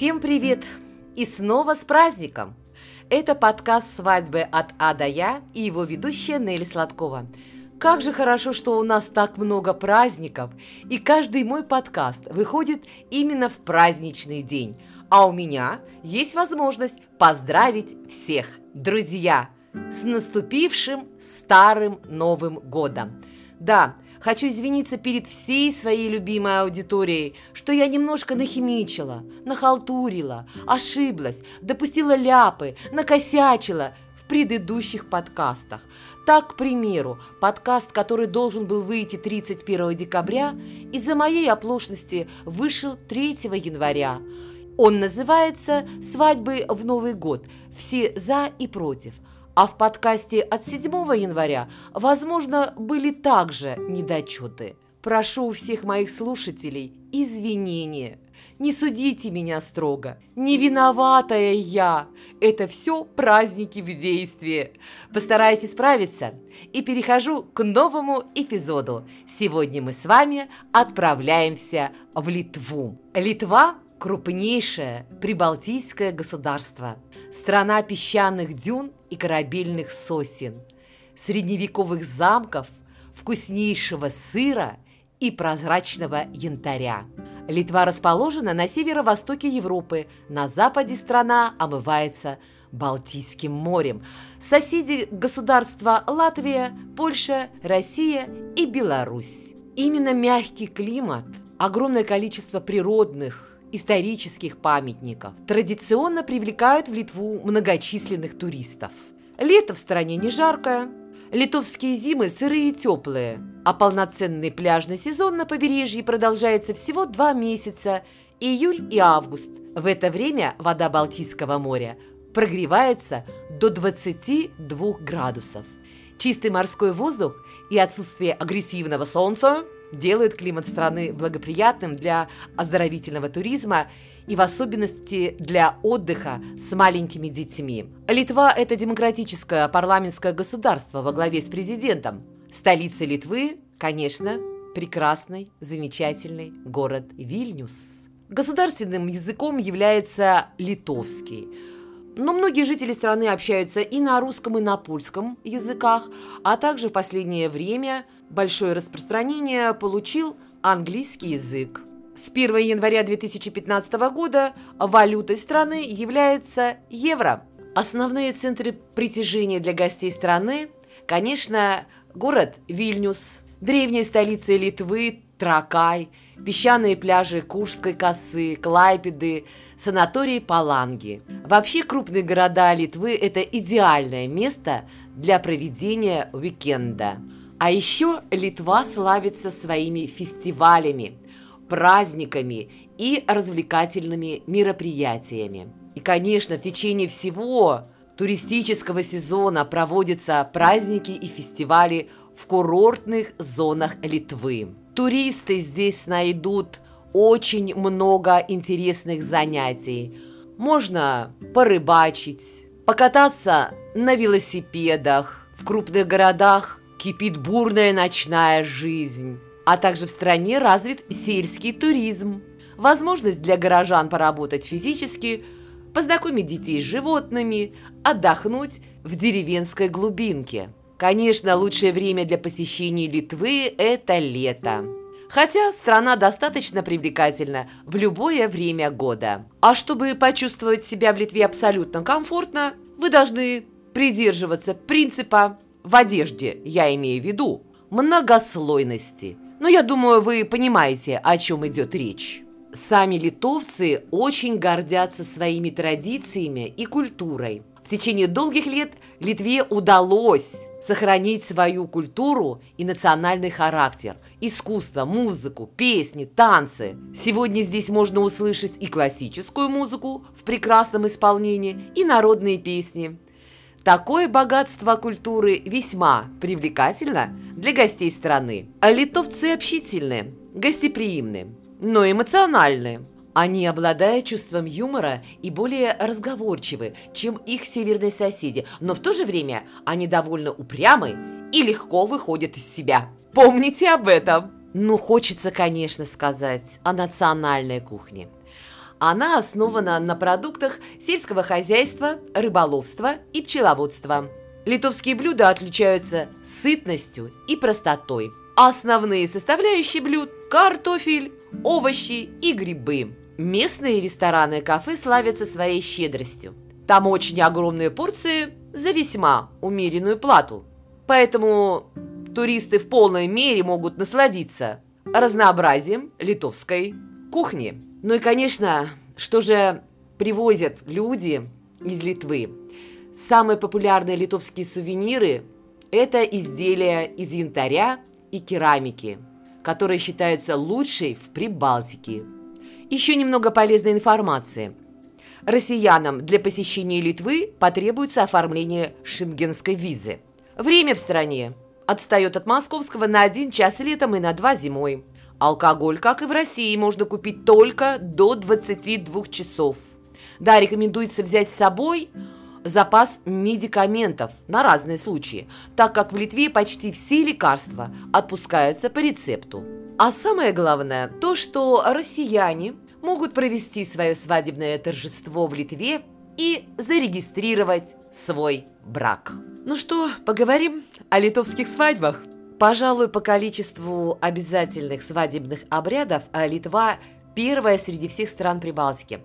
Всем привет! И снова с праздником! Это подкаст «Свадьбы от А до Я» и его ведущая Нелли Сладкова. Как же хорошо, что у нас так много праздников, и каждый мой подкаст выходит именно в праздничный день. А у меня есть возможность поздравить всех, друзья, с наступившим Старым Новым Годом. Да, Хочу извиниться перед всей своей любимой аудиторией, что я немножко нахимичила, нахалтурила, ошиблась, допустила ляпы, накосячила в предыдущих подкастах. Так, к примеру, подкаст, который должен был выйти 31 декабря, из-за моей оплошности вышел 3 января. Он называется «Свадьбы в Новый год. Все за и против». А в подкасте от 7 января, возможно, были также недочеты. Прошу у всех моих слушателей извинения. Не судите меня строго. Не виноватая я. Это все праздники в действии. Постараюсь исправиться и перехожу к новому эпизоду. Сегодня мы с вами отправляемся в Литву. Литва – крупнейшее прибалтийское государство. Страна песчаных дюн и корабельных сосен, средневековых замков, вкуснейшего сыра и прозрачного янтаря. Литва расположена на северо-востоке Европы, на западе страна омывается Балтийским морем. Соседи государства Латвия, Польша, Россия и Беларусь. Именно мягкий климат, огромное количество природных, исторических памятников традиционно привлекают в Литву многочисленных туристов. Лето в стране не жаркое, литовские зимы сырые и теплые, а полноценный пляжный сезон на побережье продолжается всего два месяца – июль и август. В это время вода Балтийского моря прогревается до 22 градусов. Чистый морской воздух и отсутствие агрессивного солнца – делают климат страны благоприятным для оздоровительного туризма и в особенности для отдыха с маленькими детьми. Литва – это демократическое парламентское государство во главе с президентом. Столица Литвы, конечно, прекрасный, замечательный город Вильнюс. Государственным языком является литовский – но многие жители страны общаются и на русском, и на польском языках, а также в последнее время большое распространение получил английский язык. С 1 января 2015 года валютой страны является евро. Основные центры притяжения для гостей страны, конечно, город Вильнюс, древняя столица Литвы, Тракай, песчаные пляжи Куршской косы, Клайпеды, санаторий Паланги. Вообще крупные города Литвы – это идеальное место для проведения уикенда. А еще Литва славится своими фестивалями, праздниками и развлекательными мероприятиями. И, конечно, в течение всего туристического сезона проводятся праздники и фестивали в курортных зонах Литвы. Туристы здесь найдут очень много интересных занятий. Можно порыбачить, покататься на велосипедах. В крупных городах кипит бурная ночная жизнь. А также в стране развит сельский туризм. Возможность для горожан поработать физически, познакомить детей с животными, отдохнуть в деревенской глубинке. Конечно, лучшее время для посещения Литвы – это лето. Хотя страна достаточно привлекательна в любое время года. А чтобы почувствовать себя в Литве абсолютно комфортно, вы должны придерживаться принципа в одежде, я имею в виду, многослойности. Но я думаю, вы понимаете, о чем идет речь. Сами литовцы очень гордятся своими традициями и культурой. В течение долгих лет Литве удалось сохранить свою культуру и национальный характер, искусство, музыку, песни, танцы. Сегодня здесь можно услышать и классическую музыку в прекрасном исполнении, и народные песни. Такое богатство культуры весьма привлекательно для гостей страны. А литовцы общительные, гостеприимные, но эмоциональные. Они обладают чувством юмора и более разговорчивы, чем их северные соседи, но в то же время они довольно упрямы и легко выходят из себя. Помните об этом! Ну, хочется, конечно, сказать о национальной кухне. Она основана на продуктах сельского хозяйства, рыболовства и пчеловодства. Литовские блюда отличаются сытностью и простотой. Основные составляющие блюд – картофель, овощи и грибы. Местные рестораны и кафе славятся своей щедростью. Там очень огромные порции за весьма умеренную плату. Поэтому туристы в полной мере могут насладиться разнообразием литовской кухни. Ну и, конечно, что же привозят люди из Литвы? Самые популярные литовские сувениры – это изделия из янтаря и керамики, которые считаются лучшей в Прибалтике. Еще немного полезной информации. Россиянам для посещения Литвы потребуется оформление шенгенской визы. Время в стране отстает от московского на один час летом и на два зимой. Алкоголь, как и в России, можно купить только до 22 часов. Да, рекомендуется взять с собой запас медикаментов на разные случаи, так как в Литве почти все лекарства отпускаются по рецепту. А самое главное, то, что россияне могут провести свое свадебное торжество в Литве и зарегистрировать свой брак. Ну что, поговорим о литовских свадьбах? Пожалуй, по количеству обязательных свадебных обрядов а Литва первая среди всех стран Прибалтики.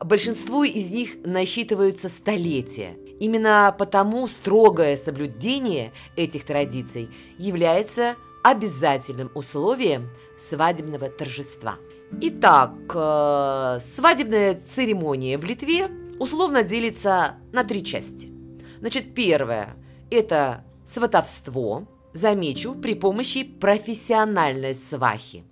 Большинство из них насчитываются столетия. Именно потому строгое соблюдение этих традиций является обязательным условием свадебного торжества. Итак, э, свадебная церемония в Литве условно делится на три части. Значит, первое – это сватовство, замечу, при помощи профессиональной свахи.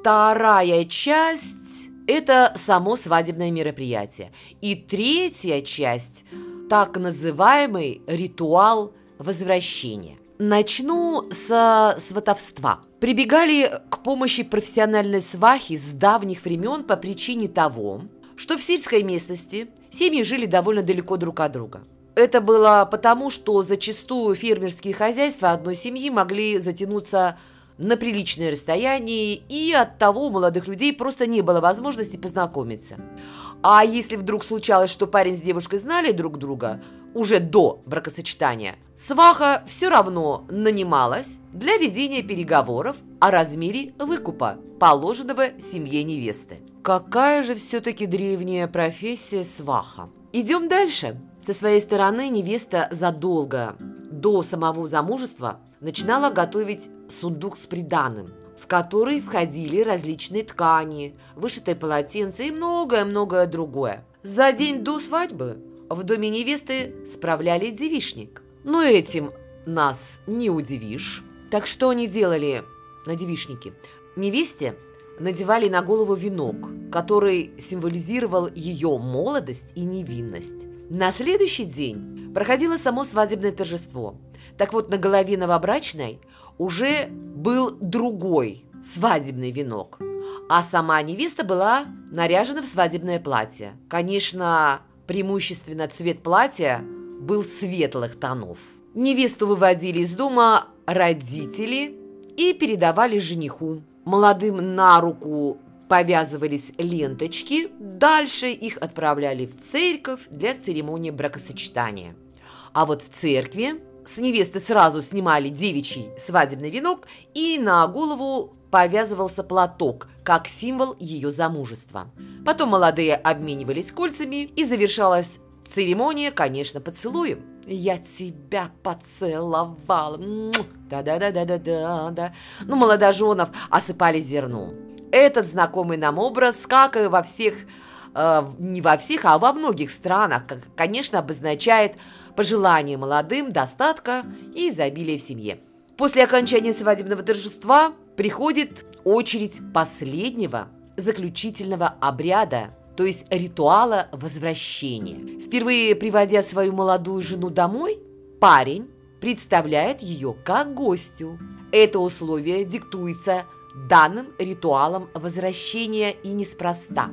Вторая часть – это само свадебное мероприятие. И третья часть – так называемый ритуал возвращения. Начну с сватовства. Прибегали к помощи профессиональной свахи с давних времен по причине того, что в сельской местности семьи жили довольно далеко друг от друга. Это было потому, что зачастую фермерские хозяйства одной семьи могли затянуться на приличное расстояние, и от того у молодых людей просто не было возможности познакомиться. А если вдруг случалось, что парень с девушкой знали друг друга уже до бракосочетания, сваха все равно нанималась для ведения переговоров о размере выкупа, положенного семье невесты. Какая же все-таки древняя профессия сваха? Идем дальше. Со своей стороны невеста задолго до самого замужества начинала готовить сундук с приданым, в который входили различные ткани, вышитые полотенца и многое-многое другое. За день до свадьбы в доме невесты справляли девишник. Но этим нас не удивишь. Так что они делали на девишнике? Невесте надевали на голову венок, который символизировал ее молодость и невинность. На следующий день проходило само свадебное торжество. Так вот, на голове новобрачной уже был другой свадебный венок, а сама невеста была наряжена в свадебное платье. Конечно, преимущественно цвет платья был светлых тонов. Невесту выводили из дома родители и передавали жениху. Молодым на руку повязывались ленточки, дальше их отправляли в церковь для церемонии бракосочетания. А вот в церкви с невесты сразу снимали девичий свадебный венок и на голову повязывался платок, как символ ее замужества. Потом молодые обменивались кольцами и завершалась церемония, конечно, поцелуем. «Я тебя поцеловал!» Да-да-да-да-да-да. Ну, молодоженов осыпали зерном. Этот знакомый нам образ, как и во всех, э, не во всех, а во многих странах, как, конечно, обозначает пожелание молодым достатка и изобилия в семье. После окончания свадебного торжества приходит очередь последнего заключительного обряда, то есть ритуала возвращения. Впервые приводя свою молодую жену домой, парень представляет ее как гостю. Это условие диктуется данным ритуалом возвращения и неспроста.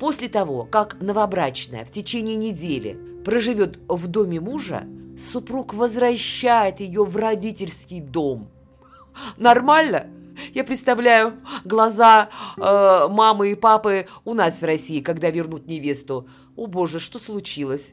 После того, как новобрачная в течение недели проживет в доме мужа, супруг возвращает ее в родительский дом. Нормально? Я представляю глаза э, мамы и папы у нас в России, когда вернут невесту. О боже, что случилось?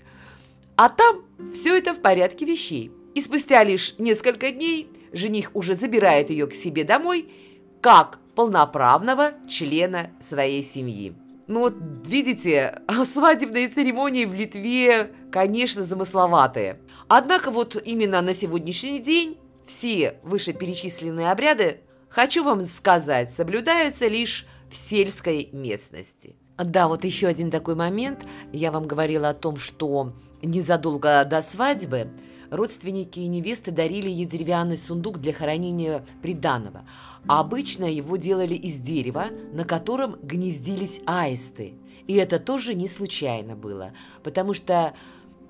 А там все это в порядке вещей. И спустя лишь несколько дней жених уже забирает ее к себе домой, как полноправного члена своей семьи. Ну вот, видите, свадебные церемонии в Литве, конечно, замысловатые. Однако вот именно на сегодняшний день все вышеперечисленные обряды, хочу вам сказать, соблюдаются лишь в сельской местности. Да, вот еще один такой момент. Я вам говорила о том, что незадолго до свадьбы родственники и невесты дарили ей деревянный сундук для хранения приданного. А обычно его делали из дерева, на котором гнездились аисты. И это тоже не случайно было, потому что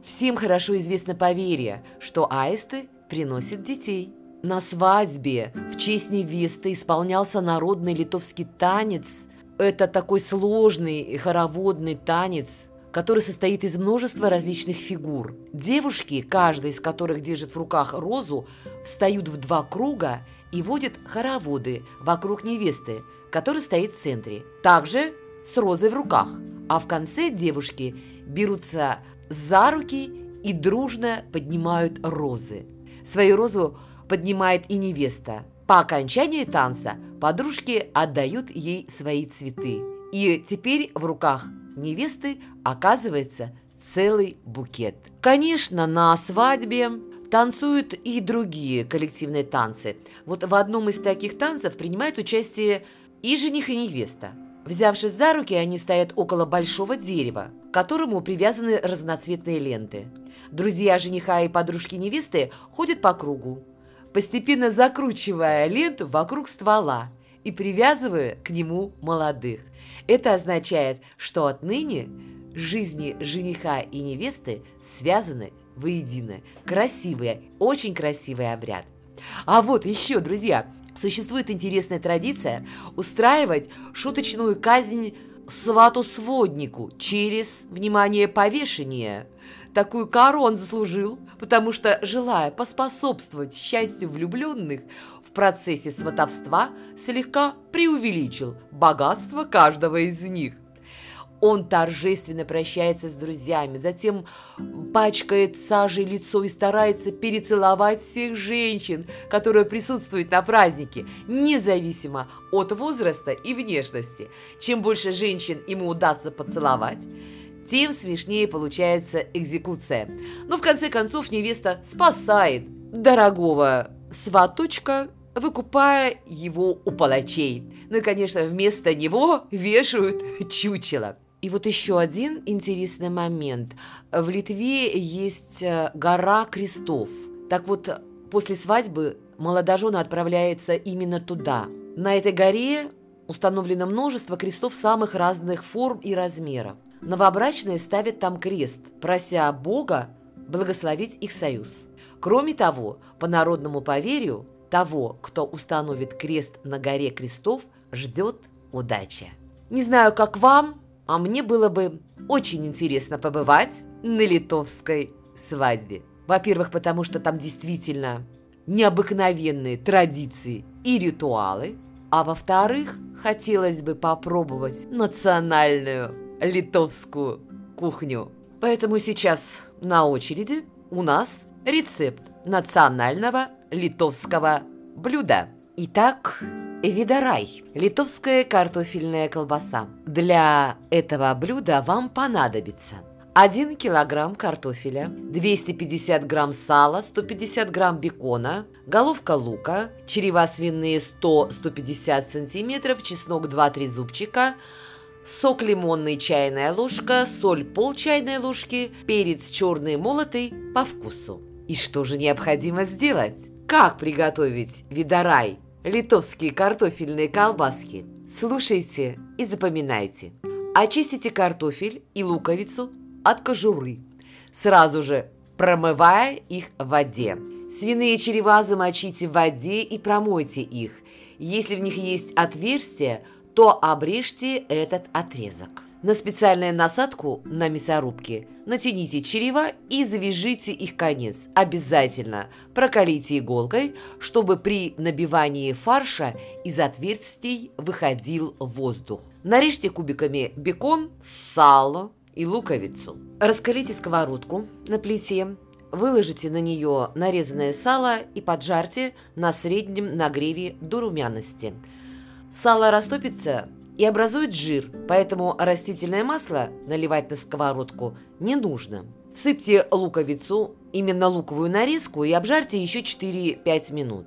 всем хорошо известно поверье, что аисты приносят детей. На свадьбе в честь невесты исполнялся народный литовский танец. Это такой сложный хороводный танец – который состоит из множества различных фигур. Девушки, каждая из которых держит в руках розу, встают в два круга и водят хороводы вокруг невесты, которая стоит в центре, также с розой в руках. А в конце девушки берутся за руки и дружно поднимают розы. Свою розу поднимает и невеста. По окончании танца подружки отдают ей свои цветы. И теперь в руках невесты оказывается целый букет. Конечно, на свадьбе танцуют и другие коллективные танцы. Вот в одном из таких танцев принимает участие и жених, и невеста. Взявшись за руки, они стоят около большого дерева, к которому привязаны разноцветные ленты. Друзья жениха и подружки невесты ходят по кругу, постепенно закручивая ленту вокруг ствола и привязывая к нему молодых. Это означает, что отныне жизни жениха и невесты связаны воедино. Красивый, очень красивый обряд. А вот еще, друзья, существует интересная традиция устраивать шуточную казнь свату-своднику через, внимание, повешение. Такую кару он заслужил, потому что, желая поспособствовать счастью влюбленных, в процессе сватовства слегка преувеличил богатство каждого из них. Он торжественно прощается с друзьями, затем пачкает сажей лицо и старается перецеловать всех женщин, которые присутствуют на празднике, независимо от возраста и внешности. Чем больше женщин ему удастся поцеловать, тем смешнее получается экзекуция. Но в конце концов невеста спасает дорогого сваточка выкупая его у палачей. Ну и, конечно, вместо него вешают чучело. И вот еще один интересный момент. В Литве есть э, гора крестов. Так вот, после свадьбы молодожены отправляются именно туда. На этой горе установлено множество крестов самых разных форм и размеров. Новобрачные ставят там крест, прося Бога благословить их союз. Кроме того, по народному поверью, того, кто установит крест на горе крестов, ждет удача. Не знаю, как вам, а мне было бы очень интересно побывать на литовской свадьбе. Во-первых, потому что там действительно необыкновенные традиции и ритуалы. А во-вторых, хотелось бы попробовать национальную литовскую кухню. Поэтому сейчас на очереди у нас рецепт национального литовского блюда. Итак, Видарай – литовская картофельная колбаса. Для этого блюда вам понадобится 1 килограмм картофеля, 250 грамм сала, 150 грамм бекона, головка лука, черева свиные 100-150 сантиметров, чеснок 2-3 зубчика, сок лимонный чайная ложка, соль пол чайной ложки, перец черный молотый по вкусу. И что же необходимо сделать? Как приготовить видарай, литовские картофельные колбаски? Слушайте и запоминайте. Очистите картофель и луковицу от кожуры, сразу же промывая их в воде. Свиные черева замочите в воде и промойте их. Если в них есть отверстие, то обрежьте этот отрезок. На специальную насадку на мясорубке натяните черева и завяжите их конец. Обязательно прокалите иголкой, чтобы при набивании фарша из отверстий выходил воздух. Нарежьте кубиками бекон, сало и луковицу. Раскалите сковородку на плите, выложите на нее нарезанное сало и поджарьте на среднем нагреве до румяности. Сало растопится и образует жир, поэтому растительное масло наливать на сковородку не нужно. Всыпьте луковицу, именно луковую нарезку, и обжарьте еще 4-5 минут.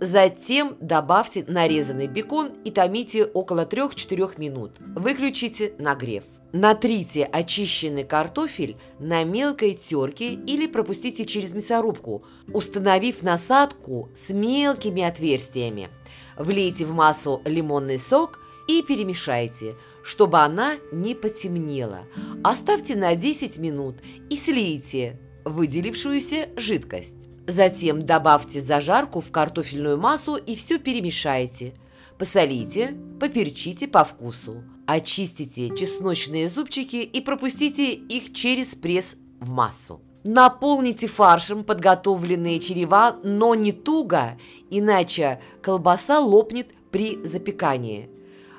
Затем добавьте нарезанный бекон и томите около 3-4 минут. Выключите нагрев. Натрите очищенный картофель на мелкой терке или пропустите через мясорубку, установив насадку с мелкими отверстиями. Влейте в массу лимонный сок и перемешайте, чтобы она не потемнела. Оставьте на 10 минут и слейте выделившуюся жидкость. Затем добавьте зажарку в картофельную массу и все перемешайте. Посолите, поперчите по вкусу. Очистите чесночные зубчики и пропустите их через пресс в массу. Наполните фаршем подготовленные черева, но не туго, иначе колбаса лопнет при запекании.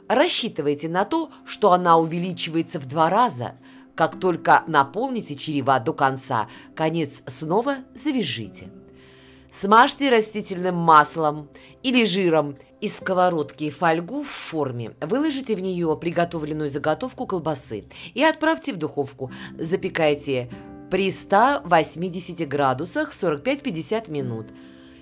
Рассчитывайте на то, что она увеличивается в два раза. Как только наполните черева до конца, конец снова завяжите. Смажьте растительным маслом или жиром из сковородки фольгу в форме. Выложите в нее приготовленную заготовку колбасы и отправьте в духовку. Запекайте при 180 градусах 45-50 минут.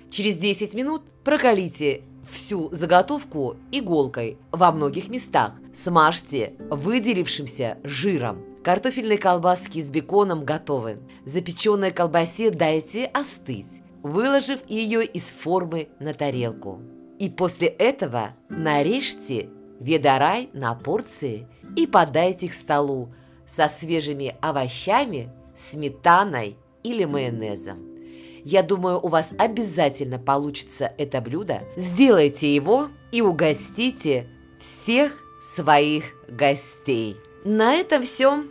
Через 10 минут прокалите всю заготовку иголкой во многих местах. Смажьте выделившимся жиром. Картофельные колбаски с беконом готовы. Запеченной колбасе дайте остыть, выложив ее из формы на тарелку. И после этого нарежьте ведорай на порции и подайте к столу со свежими овощами, сметаной или майонезом. Я думаю, у вас обязательно получится это блюдо. Сделайте его и угостите всех своих гостей. На этом все.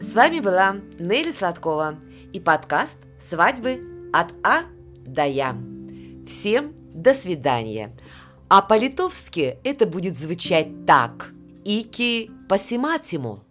С вами была Нелли Сладкова и подкаст «Свадьбы от А до Я». Всем до свидания. А по-литовски это будет звучать так. Ики пасиматиму.